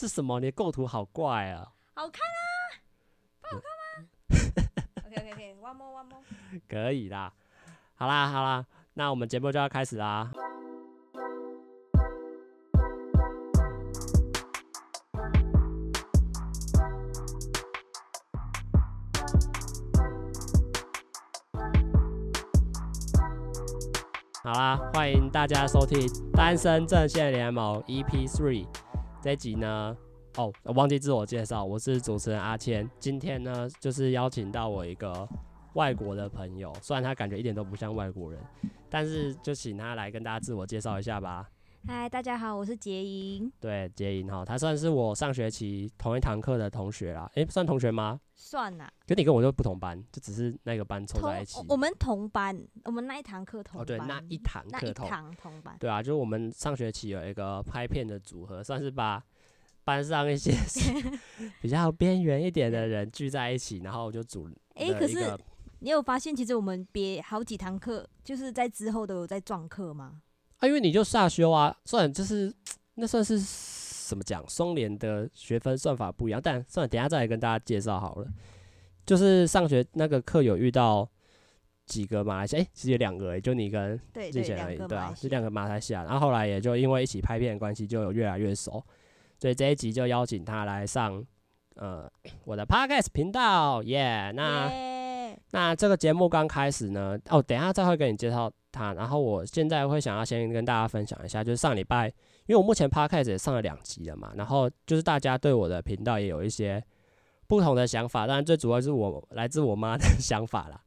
这什么？你的构图好怪啊！好看啊，不好看吗？OK OK OK，one more one more，可以啦。好啦好啦，那我们节目就要开始啦。好啦，欢迎大家收听《单身阵线联盟》EP Three。这一集呢，哦，我忘记自我介绍，我是主持人阿谦。今天呢，就是邀请到我一个外国的朋友，虽然他感觉一点都不像外国人，但是就请他来跟大家自我介绍一下吧。嗨，大家好，我是杰莹。对，杰莹哈，他算是我上学期同一堂课的同学啦。诶，算同学吗？算啦。可你跟我就不同班，就只是那个班凑在一起。我们同班，我们那一堂课同班。哦，对，那一堂课同。那一堂同班。对啊，就是我们上学期有一个拍片的组合，算是把班上一些 比较边缘一点的人聚在一起，然后就组。诶，可是你有发现，其实我们别好几堂课，就是在之后都有在撞课吗？啊，因为你就下修啊，算就是那算是怎么讲，双联的学分算法不一样，但算了，等下再来跟大家介绍好了。就是上学那个课有遇到几个马来西亚，哎、欸，其实有两个、欸，就你跟之前而已，对啊，是两个马来西亚，然后后来也就因为一起拍片的关系，就有越来越熟，所以这一集就邀请他来上呃我的 Podcast 频道，耶、yeah，那。Yeah 那这个节目刚开始呢，哦，等下再会跟你介绍他。然后我现在会想要先跟大家分享一下，就是上礼拜，因为我目前 Podcast 也上了两集了嘛，然后就是大家对我的频道也有一些不同的想法，当然最主要是我来自我妈的 想法啦。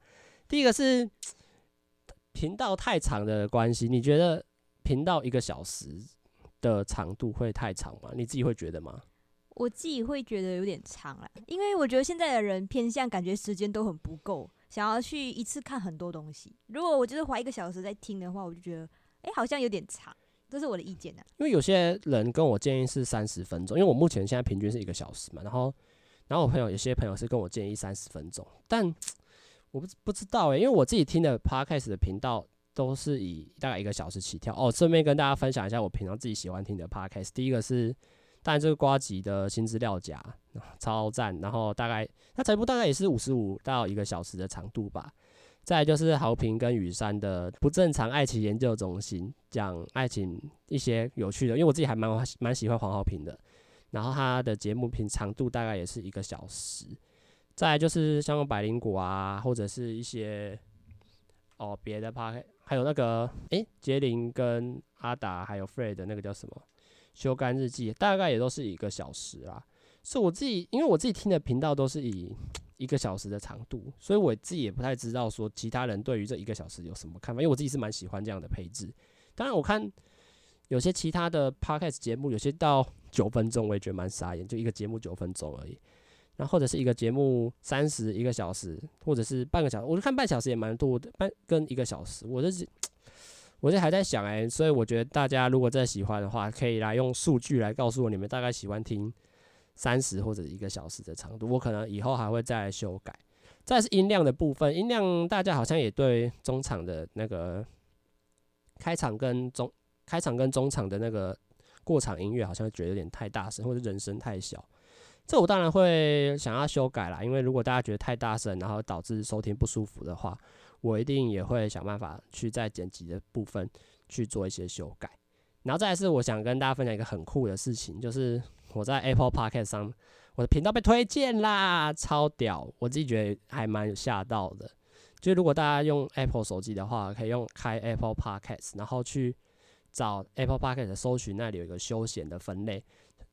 第一个是频道太长的关系，你觉得频道一个小时的长度会太长吗？你自己会觉得吗？我自己会觉得有点长了，因为我觉得现在的人偏向感觉时间都很不够，想要去一次看很多东西。如果我就是花一个小时在听的话，我就觉得，哎、好像有点长。这是我的意见啊。因为有些人跟我建议是三十分钟，因为我目前现在平均是一个小时嘛。然后，然后我朋友有些朋友是跟我建议三十分钟，但我不不知道诶、欸，因为我自己听的 Podcast 的频道都是以大概一个小时起跳。哦，顺便跟大家分享一下我平常自己喜欢听的 Podcast。第一个是。但这个瓜吉的新资料夹 超赞，然后大概它这部大概也是五十五到一个小时的长度吧。再就是豪平跟雨山的不正常爱情研究中心，讲爱情一些有趣的，因为我自己还蛮蛮喜欢黄豪平的。然后他的节目平长度大概也是一个小时。再就是像百灵果啊，或者是一些哦别的 part，还有那个诶杰林跟阿达还有 Fred 那个叫什么？修改日记大概也都是一个小时啦，是我自己，因为我自己听的频道都是以一个小时的长度，所以我自己也不太知道说其他人对于这一个小时有什么看法，因为我自己是蛮喜欢这样的配置。当然，我看有些其他的 podcast 节目，有些到九分钟，我也觉得蛮傻眼，就一个节目九分钟而已。然后或者是一个节目三十一个小时，或者是半个小时，我就看半小时也蛮多的，半跟一个小时，我就是。我这还在想哎、所以我觉得大家如果真的喜欢的话，可以来用数据来告诉我你们大概喜欢听三十或者一个小时的长度，我可能以后还会再来修改。再是音量的部分，音量大家好像也对中场的那个开场跟中开场跟中场的那个过场音乐好像觉得有点太大声，或者人声太小，这我当然会想要修改啦，因为如果大家觉得太大声，然后导致收听不舒服的话。我一定也会想办法去在剪辑的部分去做一些修改，然后再来是我想跟大家分享一个很酷的事情，就是我在 Apple Podcast 上，我的频道被推荐啦，超屌！我自己觉得还蛮有吓到的。就如果大家用 Apple 手机的话，可以用开 Apple Podcast，然后去找 Apple Podcast 的搜寻，那里有一个休闲的分类，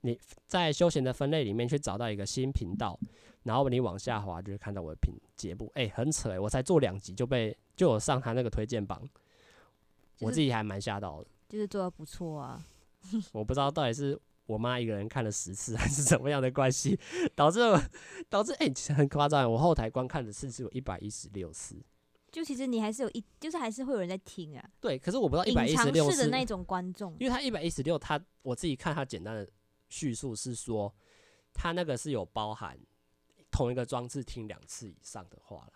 你在休闲的分类里面去找到一个新频道。然后你往下滑，就会看到我的评节目，哎、欸，很扯哎、欸，我才做两集就被就有上他那个推荐榜，就是、我自己还蛮吓到的，就是做的不错啊。我不知道到底是我妈一个人看了十次，还是怎么样的关系，导致我导致哎、欸，其实很夸张，我后台观看的次数有一百一十六次。就其实你还是有一，就是还是会有人在听啊。对，可是我不知道一百一十六次的那种观众，因为他一百一十六，他我自己看他简单的叙述是说，他那个是有包含。同一个装置听两次以上的话了，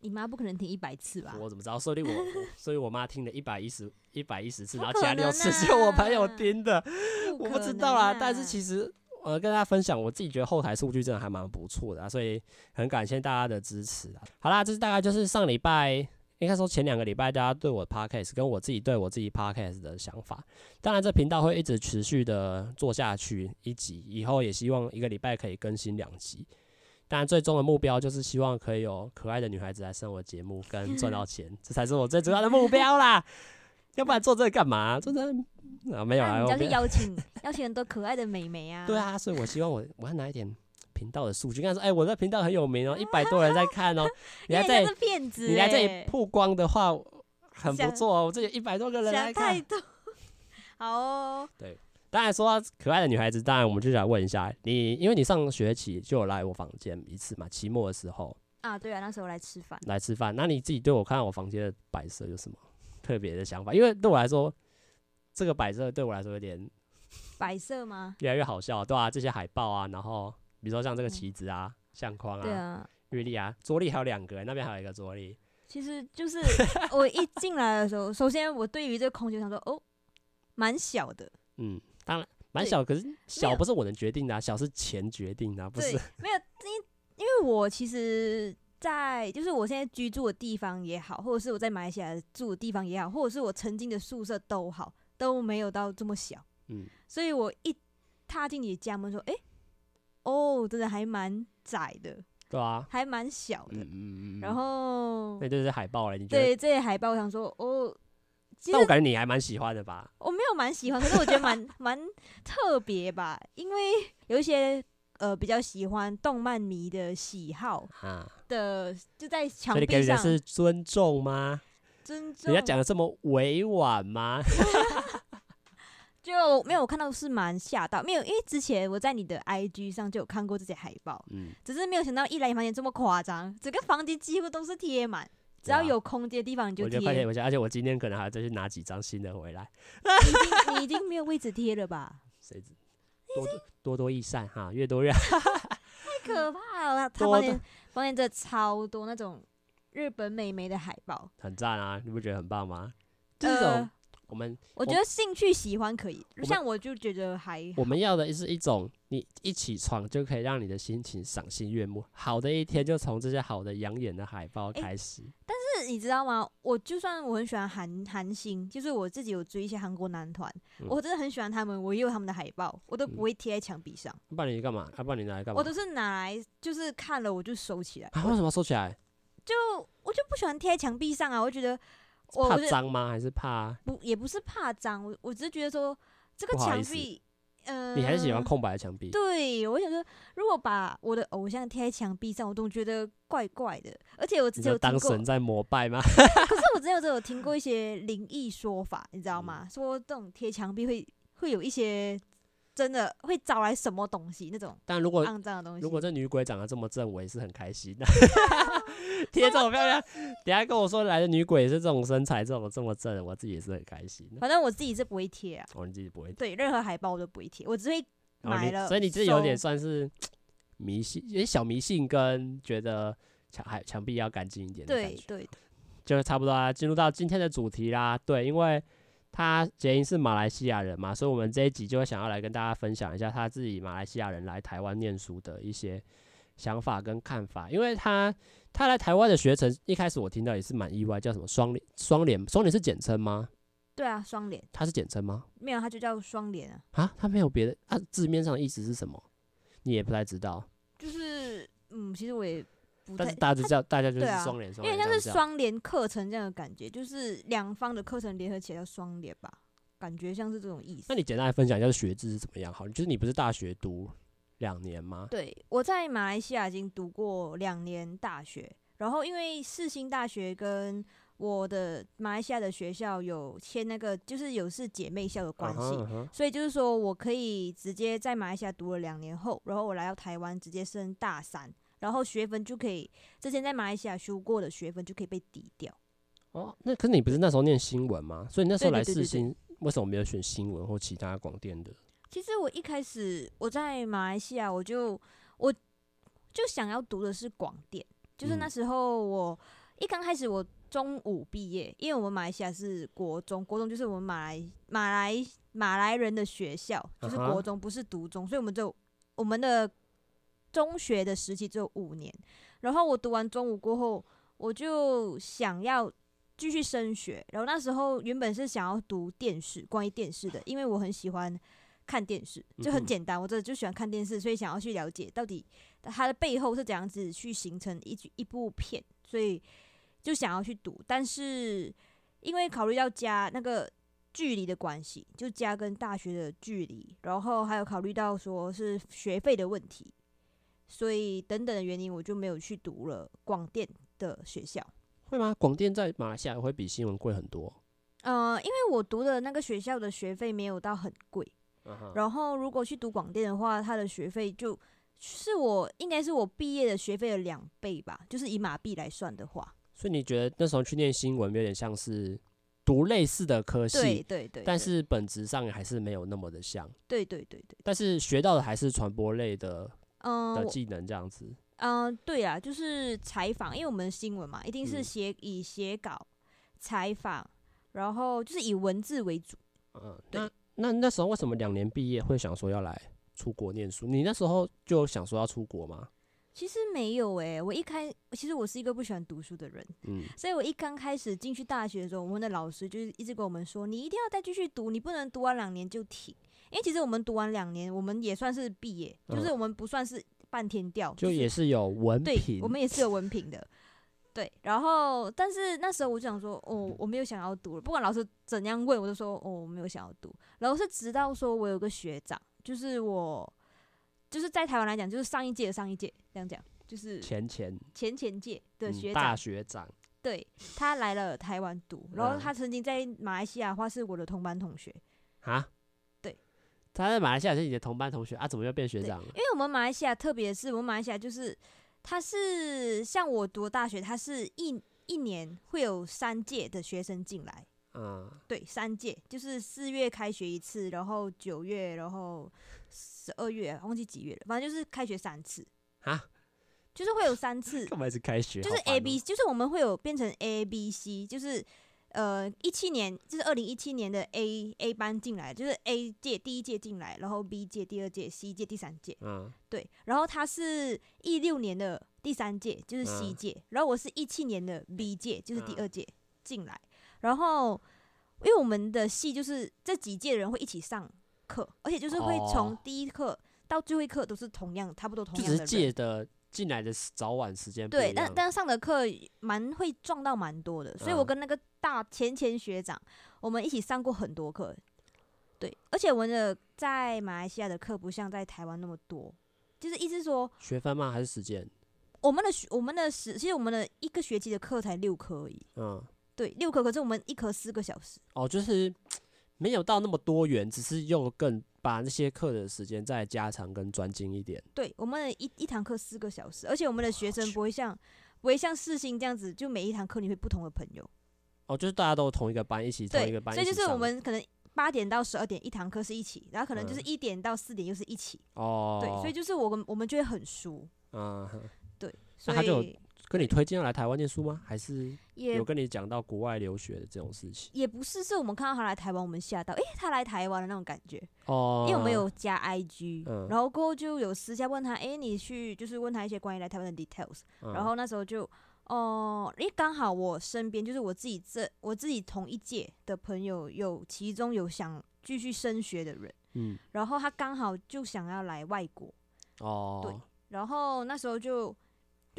你妈不可能听一百次吧？我怎么知道？所以我，我 所以我妈听了一百一十一百一十次，然后其他六次是我朋友听的，我不知道啦。但是其实呃跟大家分享，我自己觉得后台数据真的还蛮不错的啊，所以很感谢大家的支持啊。好啦，这是大概就是上礼拜应该说前两个礼拜大家对我 podcast 跟我自己对我自己 podcast 的想法。当然，这频道会一直持续的做下去一集，以后也希望一个礼拜可以更新两集。当然，最终的目标就是希望可以有可爱的女孩子来上我节目跟赚到钱，这才是我最主要的目标啦。要不然做这个干嘛？真的。啊，没有啊，你要去邀请 邀请很多可爱的美眉啊。对啊，所以我希望我我要拿一点频道的数据，跟他说，哎、欸，我的频道很有名哦，一百多人在看哦。你来这里骗子，你来这里曝光的话很不错哦。我这里一百多个人来看。太多。好哦。对，当然说到可爱的女孩子，当然我们就想问一下你，因为你上学期就有来我房间一次嘛，期末的时候。啊，对啊，那时候来吃饭。来吃饭，那你自己对我看我房间的摆设有什么特别的想法？因为对我来说。这个摆设对我来说有点摆设吗？越来越好笑，对啊，这些海报啊，然后比如说像这个旗子啊、嗯、相框啊、对啊、月历啊、桌历还有两个，那边还有一个桌历。其实就是 我一进来的时候，首先我对于这个空间，想说哦，蛮小的。嗯，当然蛮小，可是小不是我能决定的、啊，小是钱决定的、啊，不是？没有，因因为我其实，在就是我现在居住的地方也好，或者是我在马来西亚住的地方也好，或者是我曾经的宿舍都好。都没有到这么小，嗯，所以我一踏进你的家门说，哎、欸，哦，真的还蛮窄的，对啊，还蛮小的，嗯嗯嗯，然后那就是海报了，你觉得？对，这些海报，我想说，哦，但我感觉你还蛮喜欢的吧？我没有蛮喜欢，可是我觉得蛮 蛮特别吧，因为有一些呃比较喜欢动漫迷的喜好啊的，就在墙壁上，所以你给人是尊重吗？尊重，人家讲的这么委婉吗？就没有，我看到是蛮吓到，没有，因为之前我在你的 IG 上就有看过这些海报，嗯，只是没有想到一来房间这么夸张，整个房间几乎都是贴满，只要有空间的地方你就贴。而且我今天可能还要再去拿几张新的回来。你已经你已经没有位置贴了吧？谁知多多多多益善哈，越多越好。太可怕了，他房间房间真的超多那种日本美眉的海报，很赞啊！你不觉得很棒吗？这种。呃我们我觉得兴趣喜欢可以，像我就觉得还我们要的是一种，你一起床就可以让你的心情赏心悦目，好的一天就从这些好的养眼的海报开始。欸，但是你知道吗？我就算我很喜欢韩韩星，就是我自己有追一些韩国男团，嗯，我真的很喜欢他们，我也有他们的海报，我都不会贴在墙壁上。不然你干嘛？要不然你拿来干嘛？我都是拿来就是看了我就收起来。啊，为什么收起来？就我就不喜欢贴在墙壁上啊，我觉得。我怕脏吗？还是怕？不，也不是怕脏。我我只是觉得说，这个墙壁，嗯、呃，你还是喜欢空白的墙壁。对，我想说，如果把我的偶像贴在墙壁上，我总觉得怪怪的。而且我之前有当神在膜拜吗？可是我之前有有听过一些灵异说法，你知道吗？嗯、说这种贴墙壁会会有一些。真的会招来什么东西？那种但如果肮脏的东西，如果这女鬼长得这么正，我也是很开心的。贴这么漂亮，等下跟我说来的女鬼是这种身材，这种这么正，我自己也是很开心。反正我自己是不会贴啊，我、哦、自己不会贴。对，任何海报我都不会贴，我只会买了。所以你自己有点算是迷信，有点小迷信，跟觉得墙还墙壁要干净一点的感觉。对对，就是差不多啊，进入到今天的主题啦。对，因为。他杰英是马来西亚人嘛，所以我们这一集就会想要来跟大家分享一下他自己马来西亚人来台湾念书的一些想法跟看法。因为他他来台湾的学程，一开始我听到也是蛮意外，叫什么双联？双联双联是简称吗？对啊，双联。它是简称吗？没有，它就叫双联啊。啊，它没有别的啊？字面上的意思是什么？你也不太知道。就是嗯，其实我也。但是大家就叫大家就是双联，因为像是双联课程这样的感觉，就是两方的课程联合起来叫双联吧，感觉像是这种意思。那你简单来分享一下学制是怎么样？好，就是你不是大学读两年吗？对，我在马来西亚已经读过两年大学，然后因为世新大学跟我的马来西亚的学校有签那个，就是有是姐妹校的关系，uh -huh, uh -huh. 所以就是说我可以直接在马来西亚读了两年后，然后我来到台湾直接升大三。然后学分就可以，之前在马来西亚修过的学分就可以被抵掉。哦，那可是你不是那时候念新闻吗？所以那时候来世新，为什么没有选新闻或其他广电的？其实我一开始我在马来西亚，我就我就想要读的是广电，就是那时候我一刚开始我中午毕业，因为我们马来西亚是国中，国中就是我们马来马来马来人的学校，就是国中不是读中，所以我们就。我们的中学的时期只有五年，然后我读完中五过后，我就想要继续升学。然后那时候原本是想要读电视，关于电视的，因为我很喜欢看电视，就很简单，我这就喜欢看电视，所以想要去了解到底它的背后是怎样子去形成一一部片，所以就想要去读，但是。因为考虑到家那个距离的关系，就家跟大学的距离，然后还有考虑到说是学费的问题，所以等等的原因，我就没有去读了广电的学校。会吗？广电在马来西亚会比新闻贵很多？呃，因为我读的那个学校的学费没有到很贵，uh huh. 然后如果去读广电的话，它的学费就是我应该是我毕业的学费的两倍吧，就是以马币来算的话。所以你觉得那时候去念新闻有点像是读类似的科系，对对对，但是本质上还是没有那么的像，对对对对。但是学到的还是传播类的，嗯，的技能这样子。嗯，对啊，就是采访，因为我们新闻嘛，一定是写以写稿、采访，然后就是以文字为主。嗯，对。那那那时候为什么两年毕业会想说要来出国念书？你那时候就想说要出国吗？其实没有诶、欸，我一开其实我是一个不喜欢读书的人，嗯，所以我一刚开始进去大学的时候，我们的老师就是一直跟我们说，你一定要再继续读，你不能读完两年就停，因为其实我们读完两年，我们也算是毕业，嗯、就是我们不算是半天掉，就也是有文凭，对，我们也是有文凭的，对，然后但是那时候我就想说，哦，我没有想要读了，不管老师怎样问，我就说，哦，我没有想要读，然后是直到说我有个学长，就是我。就是在台湾来讲，就是上一届的上一届这样讲，就是前前前前届的学长，大学长，对，他来了台湾读，然后他曾经在马来西亚的话是我的同班同学啊，对，他在马来西亚是你的同班同学啊，怎么又变学长了？因为我们马来西亚特别的是，我们马来西亚就是他是像我读大学，他是一一年会有三届的学生进来。嗯，对，三届就是四月开学一次，然后九月，然后十二月，忘记几月了，反正就是开学三次啊，就是会有三次。干嘛是开学？就是 A B，就是我们会有变成 A B C，就是呃一七年，就是二零一七年的 A A 班进来，就是 A 届第一届进来，然后 B 届第二届，C 届第三届。嗯，对，然后他是一六年的第三届，就是 C 届，嗯、然后我是一七年的 B 届，就是第二届进来。然后，因为我们的系就是这几届人会一起上课，而且就是会从第一课到最后一课都是同样，差不多同样的人。就是届的进来的早晚时间对，但但上的课蛮会撞到蛮多的，所以我跟那个大前前学长，我们一起上过很多课。对，而且我们的在马来西亚的课不像在台湾那么多，就是意思说学分吗？还是时间？我们的学我们的时，其实我们的一个学期的课才六科而已。嗯。对，六科，可是我们一科四个小时。哦，就是没有到那么多元，只是用更把那些课的时间再加长跟专精一点。对，我们的一一堂课四个小时，而且我们的学生不会像不会像四星这样子，就每一堂课你会不同的朋友。哦，就是大家都同一个班一起，同一个班，所以就是我们可能八点到十二点一堂课是一起，然后可能就是一点到四点又是一起。哦、嗯，对，所以就是我们我们就会很熟。嗯，对，所以。跟你推荐要来台湾念书吗？还是有跟你讲到国外留学的这种事情？也不是，是我们看到他来台湾，我们吓到，诶、欸，他来台湾的那种感觉哦。因为我们有加 IG，、嗯、然后过后就有私下问他，诶、欸，你去就是问他一些关于来台湾的 details，、嗯、然后那时候就哦，诶、呃，刚好我身边就是我自己这我自己同一届的朋友，有其中有想继续升学的人，嗯，然后他刚好就想要来外国，哦，对，然后那时候就。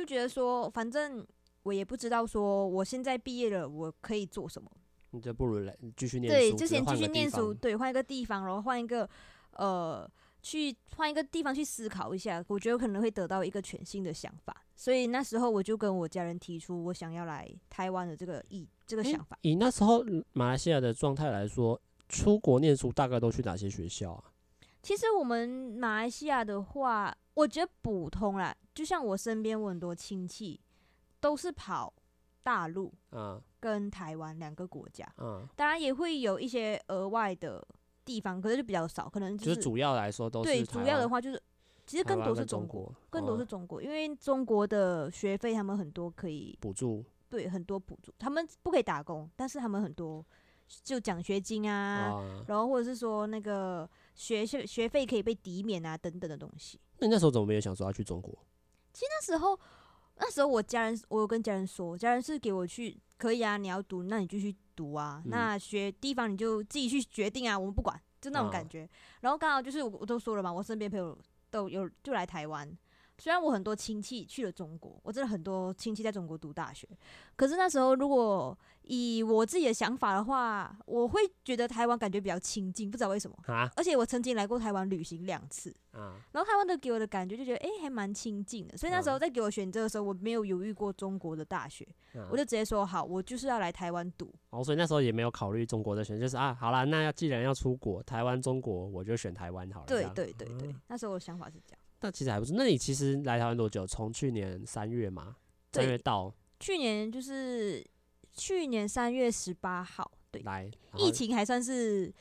就觉得说，反正我也不知道说，我现在毕业了，我可以做什么？你就不如来继续念书。对，之前继续念书，对，换一个地方，然后换一个呃，去换一个地方去思考一下，我觉得可能会得到一个全新的想法。所以那时候我就跟我家人提出，我想要来台湾的这个意这个想法。以那时候马来西亚的状态来说，出国念书大概都去哪些学校啊？其实我们马来西亚的话，我觉得普通啦。就像我身边我很多亲戚都是跑大陆，跟台湾两个国家，嗯，当然也会有一些额外的地方，可是就比较少，可能就是主要来说都是对，主要的话就是其实更多是中国，更多是中国，因为中国的学费他们很多可以补助，对，很多补助，他们不可以打工，但是他们很多就奖学金啊，然后或者是说那个学学学费可以被抵免啊等等的东西。那你那时候怎么没有想说要去中国？其实那时候，那时候我家人，我有跟家人说，家人是给我去，可以啊，你要读，那你就去读啊，嗯、那学地方你就自己去决定啊，我们不管，就那种感觉。哦、然后刚好就是我我都说了嘛，我身边朋友都有就来台湾。虽然我很多亲戚去了中国，我真的很多亲戚在中国读大学，可是那时候如果以我自己的想法的话，我会觉得台湾感觉比较亲近，不知道为什么。啊、而且我曾经来过台湾旅行两次，啊、然后台湾的给我的感觉就觉得，哎、欸，还蛮亲近的。所以那时候在给我选择的时候，我没有犹豫过中国的大学，啊、我就直接说好，我就是要来台湾读。哦，所以那时候也没有考虑中国的选择，就是啊，好啦，那既然要出国，台湾、中国，我就选台湾好了。对对对对，啊、那时候我的想法是这样。那其实还不错。那你其实来台湾多久？从去年三月嘛，三月到去年就是去年三月十八号，对，来疫情还算是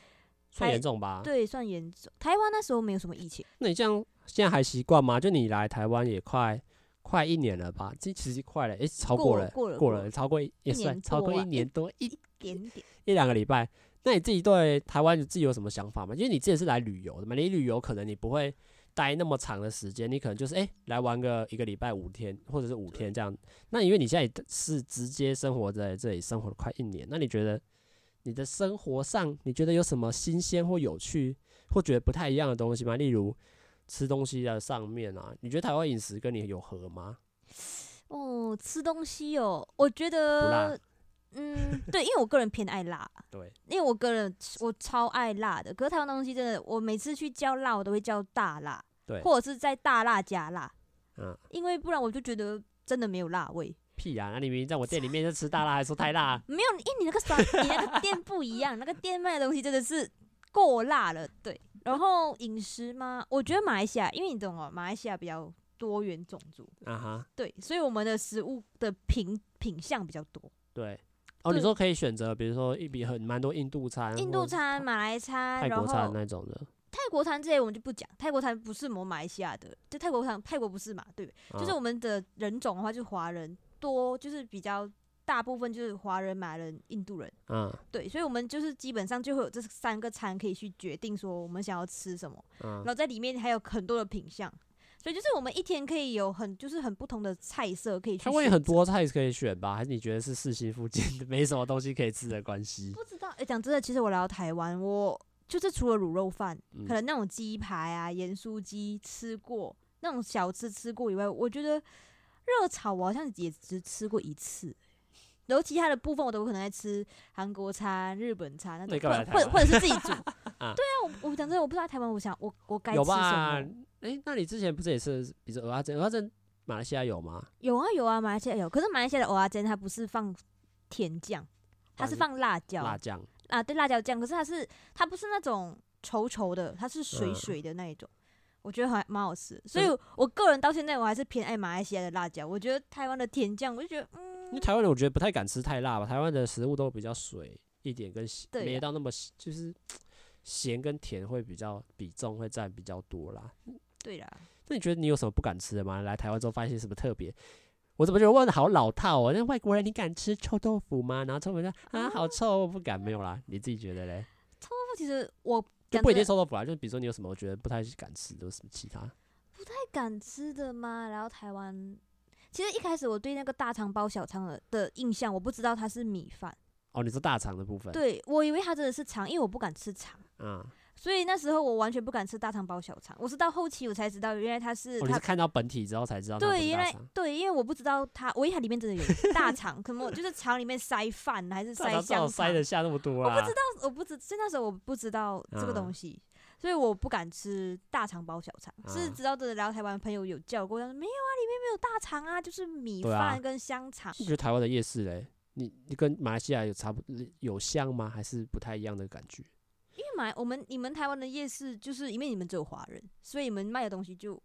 还算严重吧？对，算严重。台湾那时候没有什么疫情。那你这样现在还习惯吗？就你来台湾也快快一年了吧？这其实快了，哎、欸，超过了，过了，过了，超过也算超过一年多一,一点点一两个礼拜。那你自己对台湾你自己有什么想法吗？因为你之前是来旅游的嘛，你旅游可能你不会。待那么长的时间，你可能就是哎、欸，来玩个一个礼拜五天，或者是五天这样。那因为你现在是直接生活在这里，生活了快一年，那你觉得你的生活上，你觉得有什么新鲜或有趣，或觉得不太一样的东西吗？例如吃东西的上面啊，你觉得台湾饮食跟你有合吗？哦，吃东西哦，我觉得。嗯，对，因为我个人偏爱辣，对，因为我个人我超爱辣的。可是台湾东西真的，我每次去叫辣，我都会叫大辣，对，或者是在大辣加辣，嗯，因为不然我就觉得真的没有辣味。屁呀、啊，那你明明在我店里面就吃大辣，还说太辣？没有，因为你那个酸，你那个店不一样，那个店卖的东西真的是过辣了，对。然后饮食嘛，我觉得马来西亚，因为你懂哦，马来西亚比较多元种族，啊哈，对，所以我们的食物的品品相比较多，对。哦，你说可以选择，比如说一笔很蛮多印度餐、印度餐、马来餐、泰国餐那种的。泰国餐这些我们就不讲，泰国餐不是我们马来西亚的，就泰国餐，泰国不是嘛？对，啊、就是我们的人种的话，就是华人多，就是比较大部分就是华人、马来人、印度人。嗯，对，所以我们就是基本上就会有这三个餐可以去决定说我们想要吃什么，嗯、然后在里面还有很多的品相。所以就是我们一天可以有很就是很不同的菜色可以去。它会很多菜可以选吧？还是你觉得是四星附近没什么东西可以吃的关系？不知道。哎、欸，讲真的，其实我来到台湾，我就是除了卤肉饭，嗯、可能那种鸡排啊、盐酥鸡吃过，那种小吃吃过以外，我觉得热炒我好像也只吃过一次。然后其他的部分我都可能在吃韩国餐、日本餐那种，或或或者是自己煮。啊对啊，我我讲真的，我不知道台湾，我想我我该吃什么。哎、欸，那你之前不是也是，比如说蚵仔煎？蚵仔煎马来西亚有吗？有啊有啊，马来西亚有。可是马来西亚的蚵仔煎它不是放甜酱，它是放辣椒。辣酱啊，对，辣椒酱。可是它是它不是那种稠稠的，它是水水的那一种。嗯、我觉得还蛮好吃。所以我个人到现在我还是偏爱马来西亚的辣椒。我觉得台湾的甜酱，我就觉得嗯。因为台湾人我觉得不太敢吃太辣吧。台湾的食物都比较水一点，跟对没到那么就是 咸跟甜会比较比重会占比较多啦。对啦。那你觉得你有什么不敢吃的吗？来台湾之后发现什么特别？我怎么觉得问的好老套哦？那外国人你敢吃臭豆腐吗？然后臭豆腐说啊好臭，我不敢，没有啦。你自己觉得嘞？臭豆腐其实我就不一定臭豆腐啊，就比如说你有什么我觉得不太敢吃的，有什么其他？不太敢吃的吗？然后台湾其实一开始我对那个大肠包小肠的的印象，我不知道它是米饭。哦，你说大肠的部分？对，我以为它真的是肠，因为我不敢吃肠。嗯。所以那时候我完全不敢吃大肠包小肠，我是到后期我才知道，原来它是。我、哦、是看到本体之后才知道。对，原来对，因为我不知道它，我以为它里面真的有 大肠，可能就是肠里面塞饭还是塞香肠。塞得下那么多啊？我不知道，我不知，所以那时候我不知道这个东西，嗯、所以我不敢吃大肠包小肠。嗯、是直到的聊台湾朋友有叫过，他说没有啊，里面没有大肠啊，就是米饭跟香肠。你觉得台湾的夜市嘞？你你跟马来西亚有差不有像吗？还是不太一样的感觉？买我们你们台湾的夜市，就是因为你们只有华人，所以你们卖的东西就，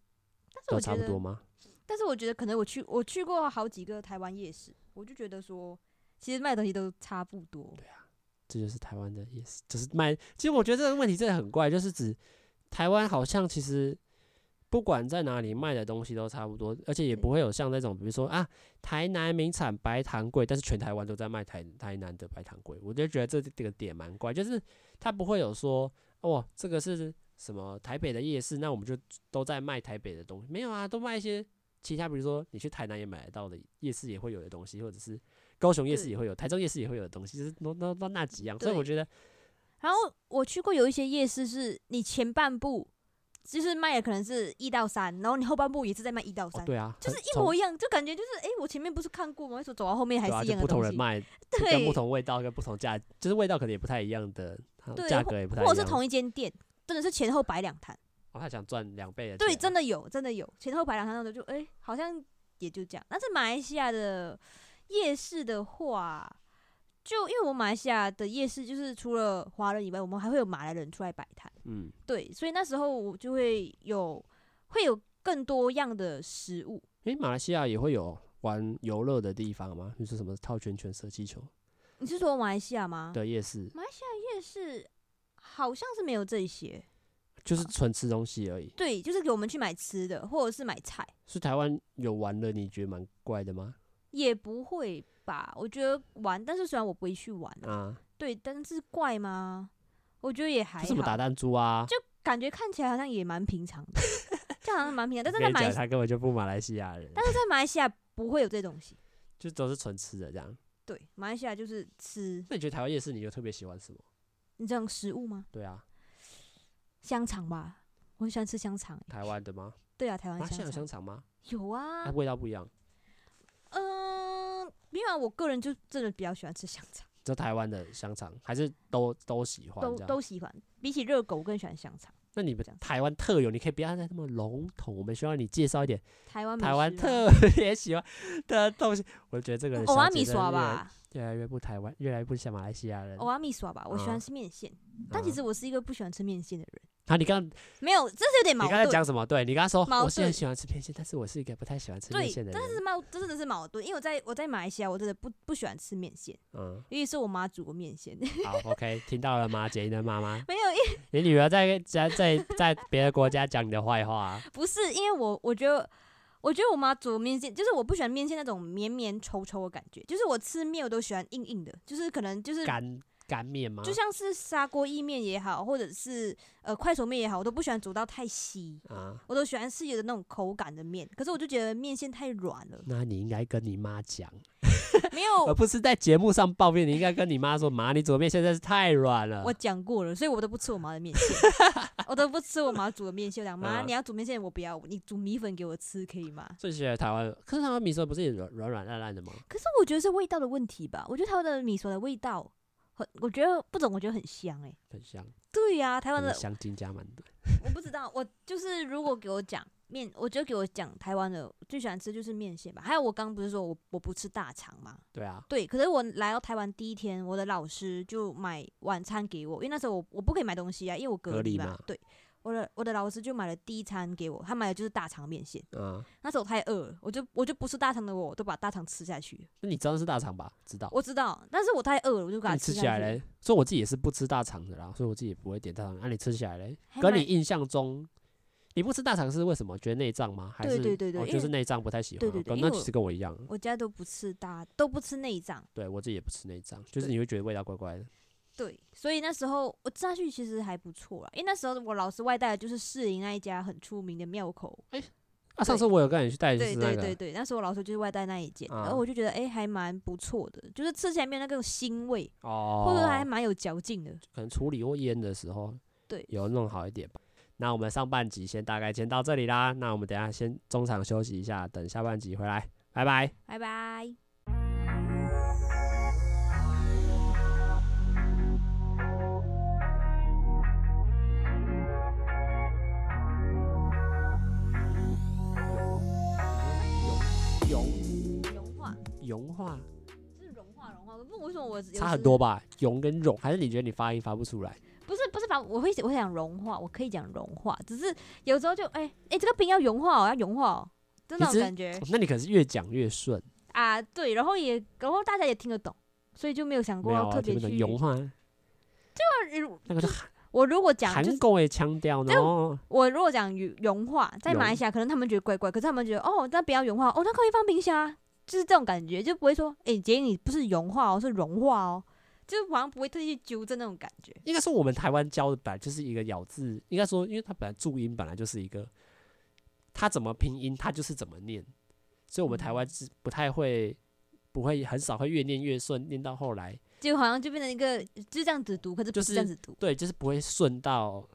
但是我觉得，差不多吗？但是我觉得可能我去我去过好几个台湾夜市，我就觉得说，其实卖的东西都差不多。对啊，这就是台湾的夜市，就是卖。其实我觉得这个问题真的很怪，就是指台湾好像其实。不管在哪里卖的东西都差不多，而且也不会有像那种，比如说啊，台南名产白糖桂，但是全台湾都在卖台台南的白糖桂，我就觉得这这个点蛮怪，就是他不会有说，哦，这个是什么台北的夜市，那我们就都在卖台北的东西，没有啊，都卖一些其他，比如说你去台南也买得到的夜市也会有的东西，或者是高雄夜市也会有，台中夜市也会有的东西，就是都都都那几样。所以我觉得，然后我去过有一些夜市，是你前半部。就是卖的可能是一到三，然后你后半部也是在卖一到三，哦，对啊，就是一模一样，就感觉就是，哎、欸，我前面不是看过吗？为什么走到后面还是一样的东西？啊、不同人卖，对，跟不同味道，跟不同价，就是味道可能也不太一样的，价格也不太一样，或者是同一间店，真的是前后摆两摊。哦，他想赚两倍的。对，真的有，真的有，前后摆两摊那种就，哎、欸，好像也就这样。但是马来西亚的夜市的话。就因为我马来西亚的夜市，就是除了华人以外，我们还会有马来人出来摆摊。嗯，对，所以那时候我就会有会有更多样的食物。诶、欸，马来西亚也会有玩游乐的地方吗？就是什么套圈圈、射气球？你是说马来西亚吗？的，夜市。马来西亚夜市好像是没有这些，就是纯吃东西而已。对，就是给我们去买吃的，或者是买菜。是台湾有玩的，你觉得蛮怪的吗？也不会。吧，我觉得玩，但是虽然我不会去玩啊，啊对，但是怪吗？我觉得也还好。什么打弹珠啊？就感觉看起来好像也蛮平常的，就好像蛮平常。但是在马来西亚，他根本就不马来西亚人。但是在马来西亚不会有这东西，就都是纯吃的这样。对，马来西亚就是吃。那你觉得台湾夜市，你就特别喜欢什么？你这种食物吗？对啊，香肠吧，我很喜欢吃香肠。台湾的吗？对啊，台湾香香肠吗？有啊，它味道不一样。因为我个人就真的比较喜欢吃香肠，就台湾的香肠还是都都喜欢，都都喜欢。比起热狗，我更喜欢香肠。那你们台湾特有，你可以不要再那么笼统，我们需要你介绍一点台湾台湾特别喜欢的东西。我觉得这个人，欧阿米耍吧，越来越不台湾，越来越不像马来西亚人。欧阿米耍吧，我喜欢吃面线，嗯、但其实我是一个不喜欢吃面线的人。啊，你刚没有，这是有点矛盾。你刚才讲什么？对，你刚才说矛，我是很喜欢吃面线，但是我是一个不太喜欢吃面线的人。对，但是矛，这真的是矛盾，因为我在我在马来西亚，我真的不不喜欢吃面线。嗯，因为是我妈煮的面线。好，OK，听到了吗，杰英的妈妈？没有，因你女儿在在在在别的国家讲你的坏话。不是，因为我我觉得我觉得我妈煮的面线，就是我不喜欢面线那种绵绵稠稠的感觉，就是我吃面我都喜欢硬硬的，就是可能就是干。干面吗？就像是砂锅意面也好，或者是呃快手面也好，我都不喜欢煮到太稀啊，我都喜欢是有的那种口感的面。可是我就觉得面线太软了。那你应该跟你妈讲，没有，而不是在节目上抱怨。你应该跟你妈说，妈，你煮的面现在是太软了。我讲过了，所以我都不吃我妈的面线，我都不吃我妈煮的面线。我讲妈，你要煮面线，我不要，你煮米粉给我吃可以吗？最喜欢台湾，可是台湾米粉不是也软软软烂烂的吗？可是我觉得是味道的问题吧。我觉得台湾的米粉的味道。很，我觉得不怎么，我觉得很香哎、欸，很香。对呀、啊，台湾的香精加蛮多。我不知道，我就是如果给我讲面，我觉得给我讲台湾的最喜欢吃就是面线吧。还有我刚刚不是说我我不吃大肠吗？对啊，对。可是我来到台湾第一天，我的老师就买晚餐给我，因为那时候我我不可以买东西啊，因为我隔离嘛。对。我的我的老师就买了第一餐给我，他买的就是大肠面线。嗯，那时候我太饿了，我就我就不吃大肠的我，我都把大肠吃下去。那你知道是大肠吧？知道。我知道，但是我太饿了，我就把它吃起来嘞，所以我自己也是不吃大肠的啦，所以我自己也不会点大肠。那、啊、你吃起来嘞？跟你印象中，你不吃大肠是为什么？觉得内脏吗？还是对对对对，哦、就是内脏不太喜欢。对对对，那其实跟我一样。我家都不吃大，都不吃内脏。对我自己也不吃内脏，就是你会觉得味道怪怪的。对，所以那时候我吃下去其实还不错啦，因为那时候我老师外带的就是士林那一家很出名的庙口。哎、欸，啊，上次我有跟你去带，对对对对，那时候我老师就是外带那一间，啊、然后我就觉得哎、欸、还蛮不错的，就是吃起来没有那个腥味，哦，或者还蛮有嚼劲的。可能处理或腌的时候，对，有弄好一点吧。那我们上半集先大概先到这里啦，那我们等下先中场休息一下，等下半集回来，拜拜，拜拜。融化是融化融化，不为什么我差很多吧？融跟融，还是你觉得你发音发不出来？不是不是发，我会我会讲融化，我可以讲融化，只是有时候就哎哎、欸欸，这个冰要融化哦，要融化哦，这种感觉。那你可是越讲越顺啊？对，然后也然后大家也听得懂，所以就没有想过要特别去融化。就那个是我如果讲韩国的腔调呢？我如果讲融化，在马来西亚可能他们觉得怪怪，可是他们觉得哦，那不要融化哦，那可以放冰箱。就是这种感觉，就不会说，哎、欸，姐你不是融化哦，是融化哦，就好像不会特意去纠正那种感觉。应该说我们台湾教的本来就是一个咬字，应该说，因为它本来注音本来就是一个，它怎么拼音它就是怎么念，所以我们台湾是不太会，不会很少会越念越顺，念到后来就好像就变成一个就这样子读，可是不是这样子读，对，就是不会顺到。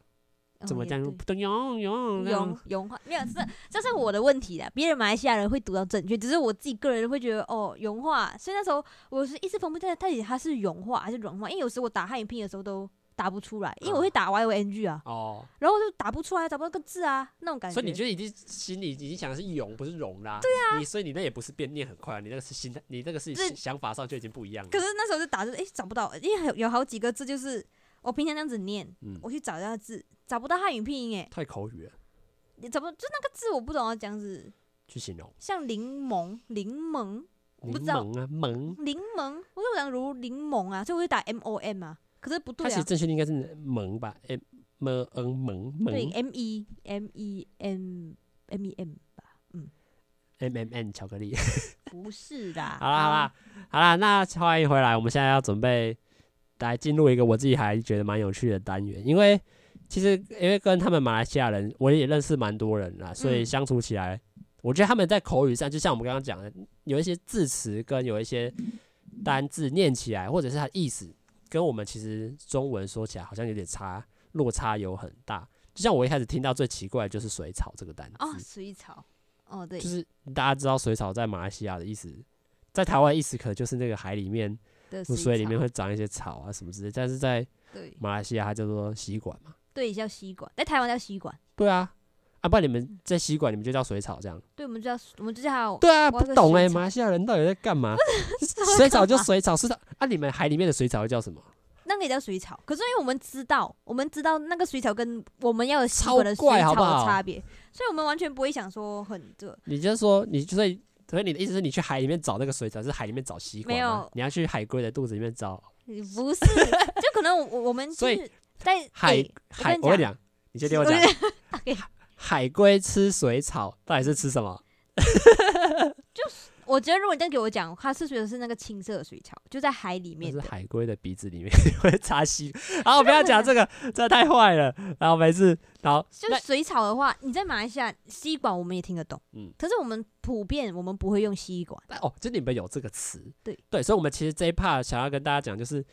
怎么讲？不用用用用化没有，这这是我的问题啦。别人马来西亚人会读到正确，只是我自己个人会觉得哦，融化。所以那时候我是一直分不清它到底它是融化还是软化，因为有时我打汉语拼音的时候都打不出来，因为我会打 Y O N G 啊，哦，然后就打不出来，找不到个字啊，那种感觉。所以你觉得已经心里已经想的是融，不是融啦？对啊，你所以你那也不是变念很快，你那个是心态，你那个是想法上就已经不一样了。可是那时候就打着，哎，找不到，因为有好几个字就是。我平常这样子念，嗯、我去找一下字，找不到汉语拼音哎，太口语了。你怎么就那个字我不懂要这样子去形容？像柠檬，柠檬，柠檬啊，檬，柠檬，我就想如柠檬啊，所以我就打 M O M 啊，可是不对啊。它其实正确应该是檬吧？M M N 檬，对，M E M E M M E M 吧，嗯，M M N 巧克力，不是的。好啦好啦好啦，那欢迎回来，我们现在要准备。来进入一个我自己还觉得蛮有趣的单元，因为其实因为跟他们马来西亚人，我也认识蛮多人啦，所以相处起来，我觉得他们在口语上，就像我们刚刚讲的，有一些字词跟有一些单字念起来，或者是它意思，跟我们其实中文说起来好像有点差，落差有很大。就像我一开始听到最奇怪的就是水草这个单词哦，水草，哦对，就是大家知道水草在马来西亚的意思，在台湾的意思可能就是那个海里面。水里面会长一些草啊什么之类，但是在马来西亚它叫做吸管嘛，对，叫吸管，在台湾叫吸管，对啊，啊不然你们在吸管，你们就叫水草这样，对，我们叫我们就叫，对啊，不懂哎，马来西亚人到底在干嘛？水草就水草，是的，啊，你们海里面的水草会叫什么？那个也叫水草，可是因为我们知道，我们知道那个水草跟我们要的吸管的水草的差别，所以我们完全不会想说很这。你就说你就在。所以你的意思是你去海里面找那个水草，是海里面找西瓜吗？没有，你要去海龟的肚子里面找。不是，就可能我我们所以在海海。我跟你讲，你先听我讲。海龟吃水草，到底是吃什么？就是。我觉得，如果你再给我讲，它是水的是那个青色的水草，就在海里面。是海龟的鼻子里面 会插吸。好，不要讲这个，这太坏了。然后没事。然后就是水草的话，你在马来西亚吸管我们也听得懂。嗯。可是我们普遍我们不会用吸管。哦，就你们有这个词。对对，所以，我们其实这一 part 想要跟大家讲，就是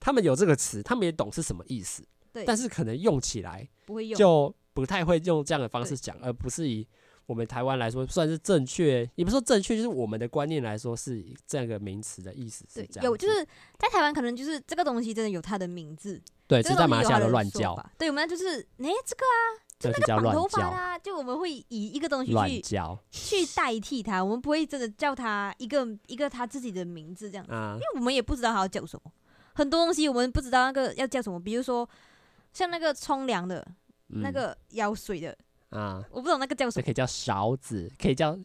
他们有这个词，他们也懂是什么意思。对。但是可能用起来不会用，就不太会用这样的方式讲，而不是以。我们台湾来说算是正确，也不是说正确，就是我们的观念来说是这样一个名词的意思是这样。有就是在台湾可能就是这个东西真的有它的名字，对，是在马来西亚都乱叫。对，我们就是哎、欸、这个啊，就那个绑头发啊，就我们会以一个东西去叫去代替它，我们不会真的叫它一个一个它自己的名字这样子，因为我们也不知道它要叫什么。很多东西我们不知道那个要叫什么，比如说像那个冲凉的，那个舀水的。啊，我不懂那个叫什么，可以叫勺子，可以叫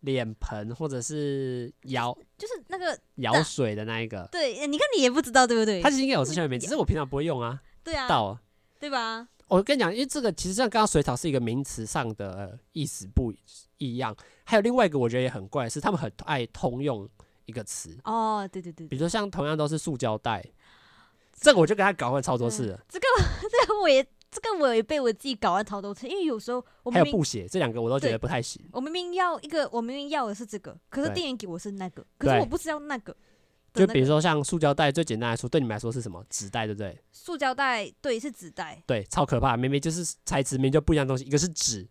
脸盆，或者是舀，就是那个舀水的那一个。对，你看你也不知道对不对？它其实应该有这些名字，只是我平常不会用啊。对啊，到了，对吧？我跟你讲，因为这个其实像刚刚水草是一个名词上的意思不一样，还有另外一个我觉得也很怪，是他们很爱通用一个词。哦，对对对，比如说像同样都是塑胶袋，这个我就跟他搞混超多次了。这 个这个我也。这个我也被我自己搞了好多次，因为有时候我明明还有布鞋，这两个我都觉得不太行。我明明要一个，我明明要的是这个，可是店员给我是那个，可是我不是要那个。就比如说像塑胶袋，最简单来说，对你们来说是什么？纸袋，对不对？塑胶袋，对，是纸袋。对，超可怕，明明就是材质明明就不一样的东西，一个是纸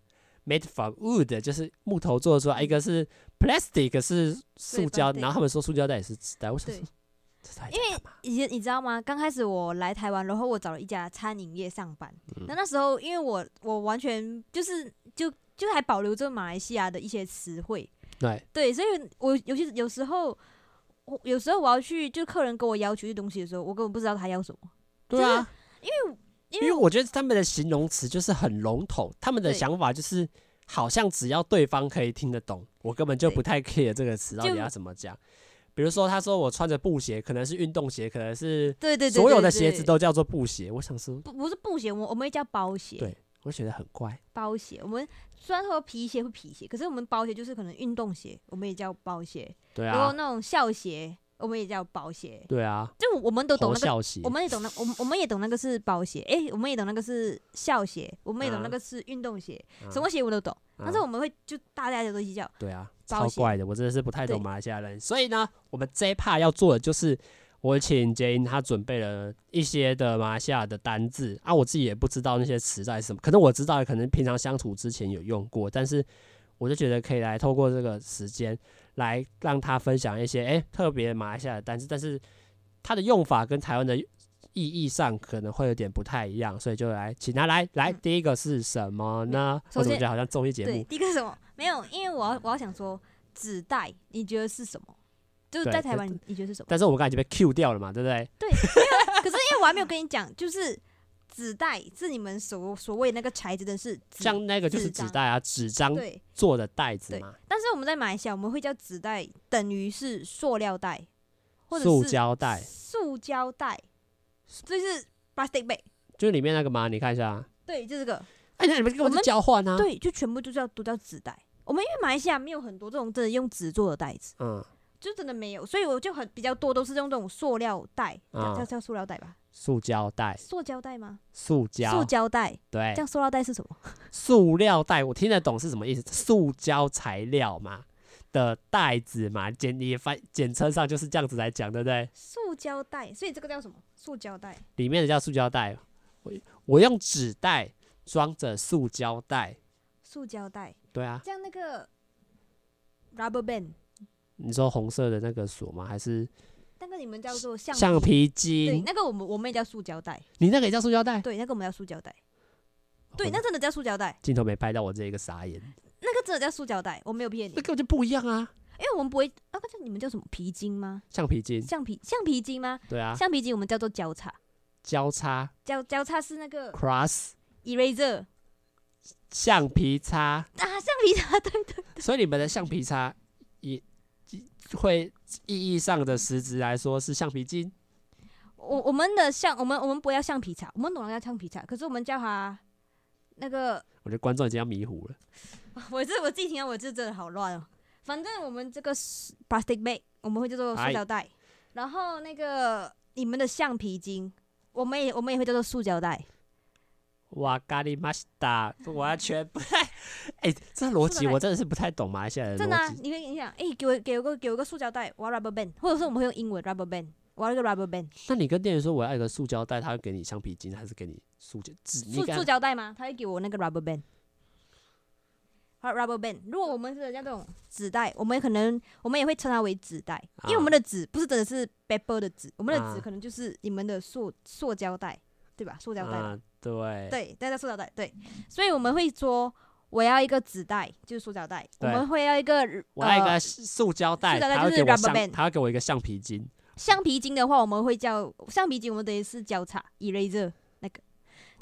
，made from wood，就是木头做出来，一个是 plastic，是塑胶，然后他们说塑胶袋也是纸袋，为什么？因为以前你知道吗？刚开始我来台湾，然后我找了一家餐饮业上班。那、嗯、那时候，因为我我完全就是就就还保留着马来西亚的一些词汇。对对，所以我尤其有时候，我有时候我要去，就客人跟我要求一些东西的时候，我根本不知道他要什么。对啊，因为因为，因为我觉得他们的形容词就是很笼统，他们的想法就是好像只要对方可以听得懂，我根本就不太 care 这个词到底要怎么讲。比如说，他说我穿着布鞋，可能是运动鞋，可能是对对对，所有的鞋子都叫做布鞋。我想说，不不是布鞋，我我们会叫包鞋。对，我觉得很怪。包鞋，我们虽然说皮鞋会皮鞋，可是我们包鞋就是可能运动鞋，我们也叫包鞋。对啊。然后那种校鞋，我们也叫包鞋。对啊，就我们都懂那个，校鞋我们也懂那，我们我们也懂那个是包鞋，哎、欸，我们也懂那个是校鞋，我们也懂那个是运动鞋，啊什么鞋我都懂。啊但是我们会就大家都一起叫。对啊，超怪的，我真的是不太懂马来西亚人。所以呢，我们这一 part 要做的就是，我请杰英他准备了一些的马来西亚的单字啊，我自己也不知道那些词在什么，可能我知道，可能平常相处之前有用过，但是我就觉得可以来透过这个时间来让他分享一些诶、欸、特别马来西亚的单字，但是它的用法跟台湾的意义上可能会有点不太一样，所以就来请他来来，嗯第一个是什么呢？我怎么觉得好像综艺节对，目？第一个是什么？没有，因为我要我要想说纸袋，你觉得是什么？就是在台湾，你觉得是什么？但是我们刚才已经被 Q 掉了嘛，对不对？对，可是因为我还没有跟你讲，就是纸袋是你们所所谓那个材质的是纸，像那个就是纸袋啊，纸张做的袋子嘛，。但是我们在马来西亚，我们会叫纸袋，等于是塑料袋，或者塑是胶袋，塑胶袋，就是 plastic bag。就是里面那个吗？你看一下，对，就这个。哎，那你们跟我们交换啊？对，就全部都叫都叫纸袋。我们因为马来西亚没有很多这种真的用纸做的袋子，嗯，就真的没有，所以我就很比较多都是用这种塑料袋，啊叫叫叫塑料袋吧？塑胶袋，塑胶袋吗？塑胶，塑胶袋，对这，样塑料袋是什么？塑料袋，我听得懂是什么意思，塑胶材料嘛的袋子嘛，简你翻简称上就是这样子来讲，对不对？塑胶袋，所以这个叫什么？塑胶袋。里面的叫塑胶袋，我我用纸袋装着塑胶袋，塑胶袋，对啊，像那个 rubber band，你说红色的那个锁吗？还是那个你们叫做橡橡皮筋对，筋？那个我们我们也叫塑胶袋，你那个也叫塑胶袋？对，那个我们叫塑胶袋，对，哦那真的叫塑胶袋，镜头没拍到我这一个傻眼，那个真的叫塑胶袋，我没有骗你那，根本就不一样啊！因为我们不会，那个叫你们叫什么皮筋吗？橡皮筋，橡皮橡皮筋吗？对啊，橡皮筋我们叫做交叉，交叉交交叉是那个 cross eraser 橡皮擦，啊，橡皮擦，对对，所以你们的橡皮擦也会意义上的实质来说是橡皮筋。我我们的橡，我们我们不要橡皮擦，我们懂得叫橡皮擦，可是我们叫它那个，我觉得观众已经要迷糊了。我这我自己听到我这真的好乱哦。反正我们这个是 plastic bag 我们会叫做塑胶袋，然后那个你们的橡皮筋，我们也我们也会叫做塑胶袋。哇咖喱马西达，我完全不太，哎、欸，这逻辑我真的是不太懂马来西亚的逻真的。你可以你想，哎、欸，给我给我个给我个塑胶袋，我要 rubber band，或者是我们会用英文 rubber band，我要一个 rubber band。那你跟店员说我要一个塑胶袋，他会给你橡皮筋，还是给你塑胶纸？塑塑胶袋吗？他会给我那个 rubber band。好，rubber band。如果我们是人家这种纸袋，我们可能我们也会称它为纸袋，因为我们的纸不是真的是 paper 的纸，我们的纸可能就是你们的塑塑胶袋，对吧？塑胶袋、啊，对，对，带着塑胶袋，对。所以我们会说我要一个纸袋，就是塑胶袋。我们会要一个，我要一个塑胶袋，塑胶袋就是 rubber band，他会给我一个橡皮筋。橡皮筋的话，我们会叫橡皮筋，我们等于是交叉 eraser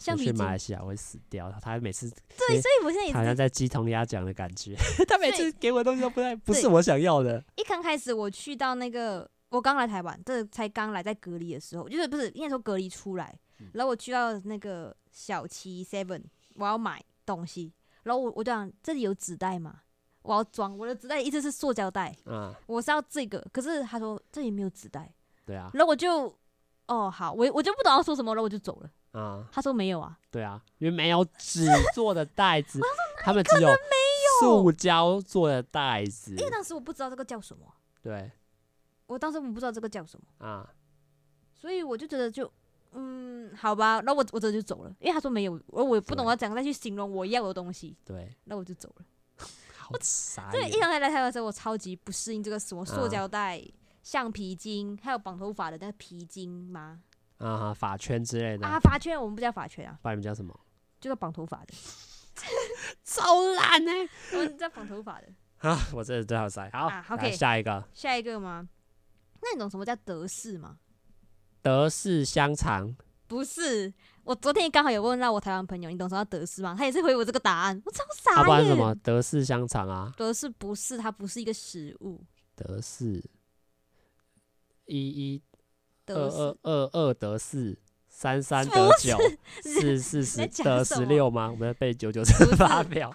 那个橡皮筋。去马来西亚会死掉，他每次对，所以我现在也好像在鸡同鸭讲的感觉。他每次给我的东西都不太不是我想要的。一刚开始我去到那个，我刚来台湾，这才刚来在隔离的时候，就是不是应该说隔离出来，然后我去到那个小七 Seven，我要买东西，然后我我就想这里有纸袋吗？我要装我的纸袋一直是塑胶袋，嗯，我是要这个，可是他说这里没有纸袋，对啊，然后我就哦好，我我就不懂要说什么，然后我就走了。嗯，他说没有啊，对啊，因为没有纸做的袋子，他们只有塑胶做的袋子。因为当时我不知道这个叫什么，对，我当时我不知道这个叫什么。啊，所以我就觉得就嗯好吧，那我我这就走了，因为他说没有，我我也不懂要怎样再去形容我要的东西，对，那我就走了。好傻对，一刚才来台湾的时候，我超级不适应这个什么塑胶袋、橡皮筋，还有绑头发的那个皮筋吗？啊，发圈之类的啊，发圈我们不叫发圈啊，不然你们叫什么？就是绑头发的，超烂呢！我们叫绑头发的。啊，我这最好塞。好，啊，OK 来下一个下一个吗？那你懂什么叫德式吗？德式香肠。不是，我昨天刚好有问到我台湾朋友，你懂什么叫德式吗？他也是回我这个答案，我超傻啊，不然什。么德式香肠啊？德式不是，它不是一个食物。德式一一二二二二得四，三三得九，四四十得十六吗？我们要背九九乘法表。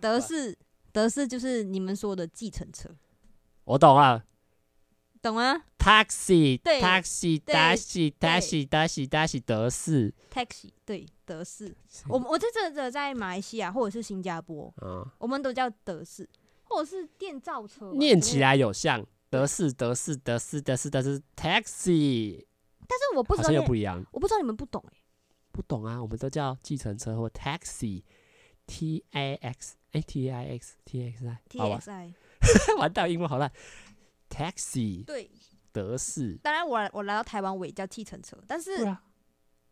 得 四得四就是你们说的计程车。我懂啊，懂啊？taxi，对，taxi，对 taxi，对 taxi，taxi，taxi，德四，？taxi 对，德四。我们我在这这在马来西亚或者是新加坡，嗯，我们都叫德四，或者是电造车吧。念起来有像德式，德式，德式，德式，德式，taxi，但是我不知道又不一样，我不知道你们不懂哎、不懂啊，我们都叫计程车或 taxi，t a x，哎，t i x i，T 好吧。X I 完蛋，英文好烂，taxi，对，德式，当然我我来到台湾我也叫计程车，但是啊。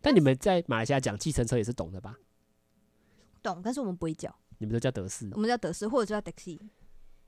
但你们在马来西亚讲计程车也是懂的吧？懂，但是我们不会叫，你们都叫德式。我们叫德式或者叫 taxi